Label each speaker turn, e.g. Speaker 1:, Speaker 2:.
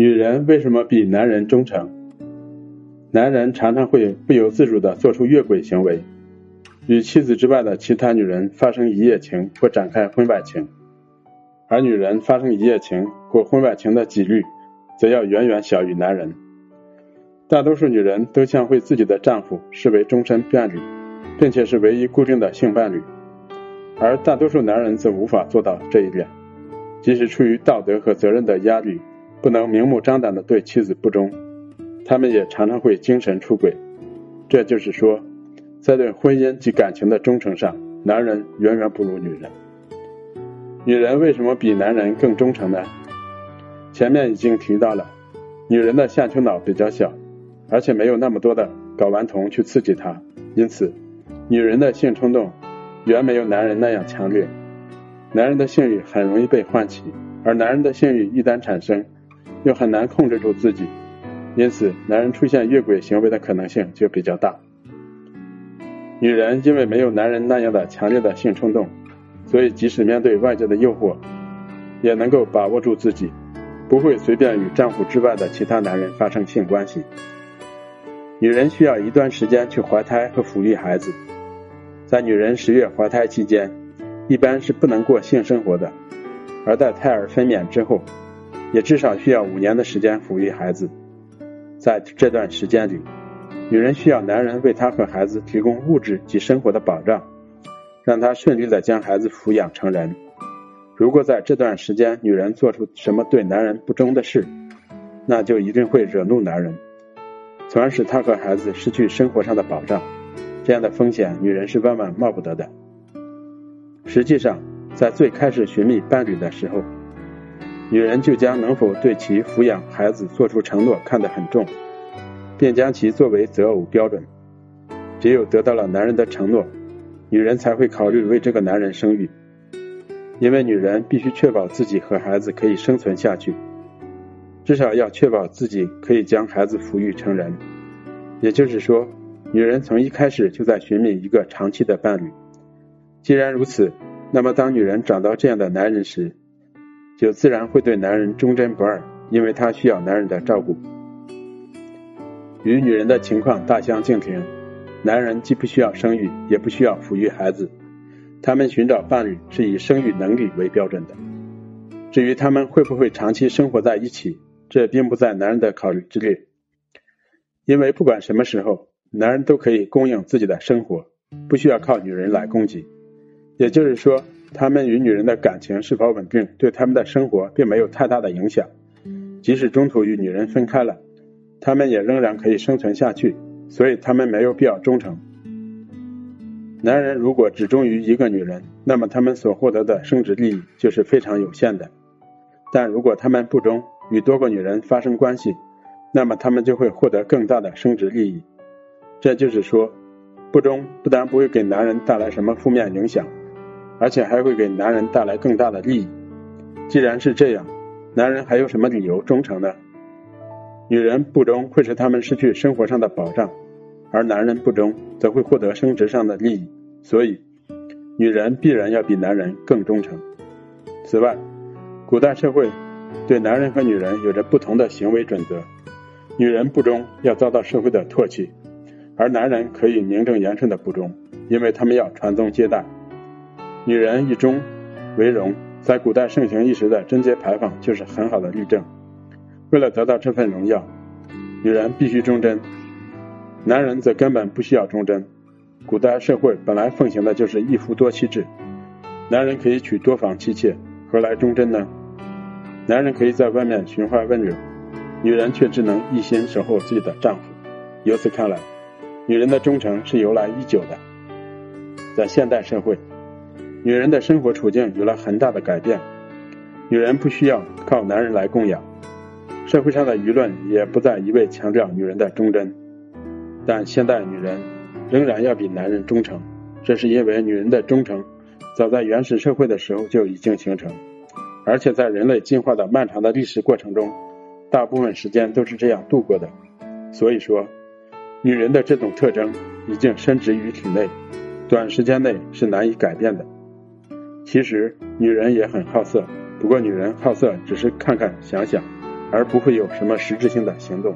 Speaker 1: 女人为什么比男人忠诚？男人常常会不由自主地做出越轨行为，与妻子之外的其他女人发生一夜情或展开婚外情，而女人发生一夜情或婚外情的几率，则要远远小于男人。大多数女人都将会自己的丈夫视为终身伴侣，并且是唯一固定的性伴侣，而大多数男人则无法做到这一点，即使出于道德和责任的压力，不能明目张胆的对妻子不忠。他们也常常会精神出轨，这就是说，在对婚姻及感情的忠诚上，男人远远不如女人。女人为什么比男人更忠诚呢？前面已经提到了，女人的下丘脑比较小，而且没有那么多的睾丸酮去刺激她，因此，女人的性冲动远没有男人那样强烈。男人的性欲很容易被唤起，而男人的性欲一旦产生，又很难控制住自己。因此，男人出现越轨行为的可能性就比较大。女人因为没有男人那样的强烈的性冲动，所以即使面对外界的诱惑，也能够把握住自己，不会随便与丈夫之外的其他男人发生性关系。女人需要一段时间去怀胎和抚育孩子，在女人十月怀胎期间，一般是不能过性生活的，而在胎儿分娩之后，也至少需要五年的时间抚育孩子。在这段时间里，女人需要男人为她和孩子提供物质及生活的保障，让她顺利的将孩子抚养成人。如果在这段时间女人做出什么对男人不忠的事，那就一定会惹怒男人，从而使他和孩子失去生活上的保障。这样的风险，女人是万万冒不得的。实际上，在最开始寻觅伴侣的时候，女人就将能否对其抚养孩子做出承诺看得很重，便将其作为择偶标准。只有得到了男人的承诺，女人才会考虑为这个男人生育，因为女人必须确保自己和孩子可以生存下去，至少要确保自己可以将孩子抚育成人。也就是说，女人从一开始就在寻觅一个长期的伴侣。既然如此，那么当女人找到这样的男人时，就自然会对男人忠贞不二，因为他需要男人的照顾。与女人的情况大相径庭，男人既不需要生育，也不需要抚育孩子，他们寻找伴侣是以生育能力为标准的。至于他们会不会长期生活在一起，这并不在男人的考虑之列，因为不管什么时候，男人都可以供应自己的生活，不需要靠女人来供给。也就是说。他们与女人的感情是否稳定，对他们的生活并没有太大的影响。即使中途与女人分开了，他们也仍然可以生存下去，所以他们没有必要忠诚。男人如果只忠于一个女人，那么他们所获得的生殖利益就是非常有限的；但如果他们不忠，与多个女人发生关系，那么他们就会获得更大的生殖利益。这就是说，不忠不但不会给男人带来什么负面影响。而且还会给男人带来更大的利益。既然是这样，男人还有什么理由忠诚呢？女人不忠会使他们失去生活上的保障，而男人不忠则会获得生殖上的利益。所以，女人必然要比男人更忠诚。此外，古代社会对男人和女人有着不同的行为准则。女人不忠要遭到社会的唾弃，而男人可以名正言顺的不忠，因为他们要传宗接代。女人以忠为荣，在古代盛行一时的贞节牌坊就是很好的例证。为了得到这份荣耀，女人必须忠贞，男人则根本不需要忠贞。古代社会本来奉行的就是一夫多妻制，男人可以娶多房妻妾，何来忠贞呢？男人可以在外面寻花问柳，女人却只能一心守候自己的丈夫。由此看来，女人的忠诚是由来已久的。在现代社会。女人的生活处境有了很大的改变，女人不需要靠男人来供养，社会上的舆论也不再一味强调女人的忠贞，但现代女人仍然要比男人忠诚，这是因为女人的忠诚早在原始社会的时候就已经形成，而且在人类进化的漫长的历史过程中，大部分时间都是这样度过的，所以说，女人的这种特征已经深植于体内，短时间内是难以改变的。其实女人也很好色，不过女人好色只是看看想想，而不会有什么实质性的行动。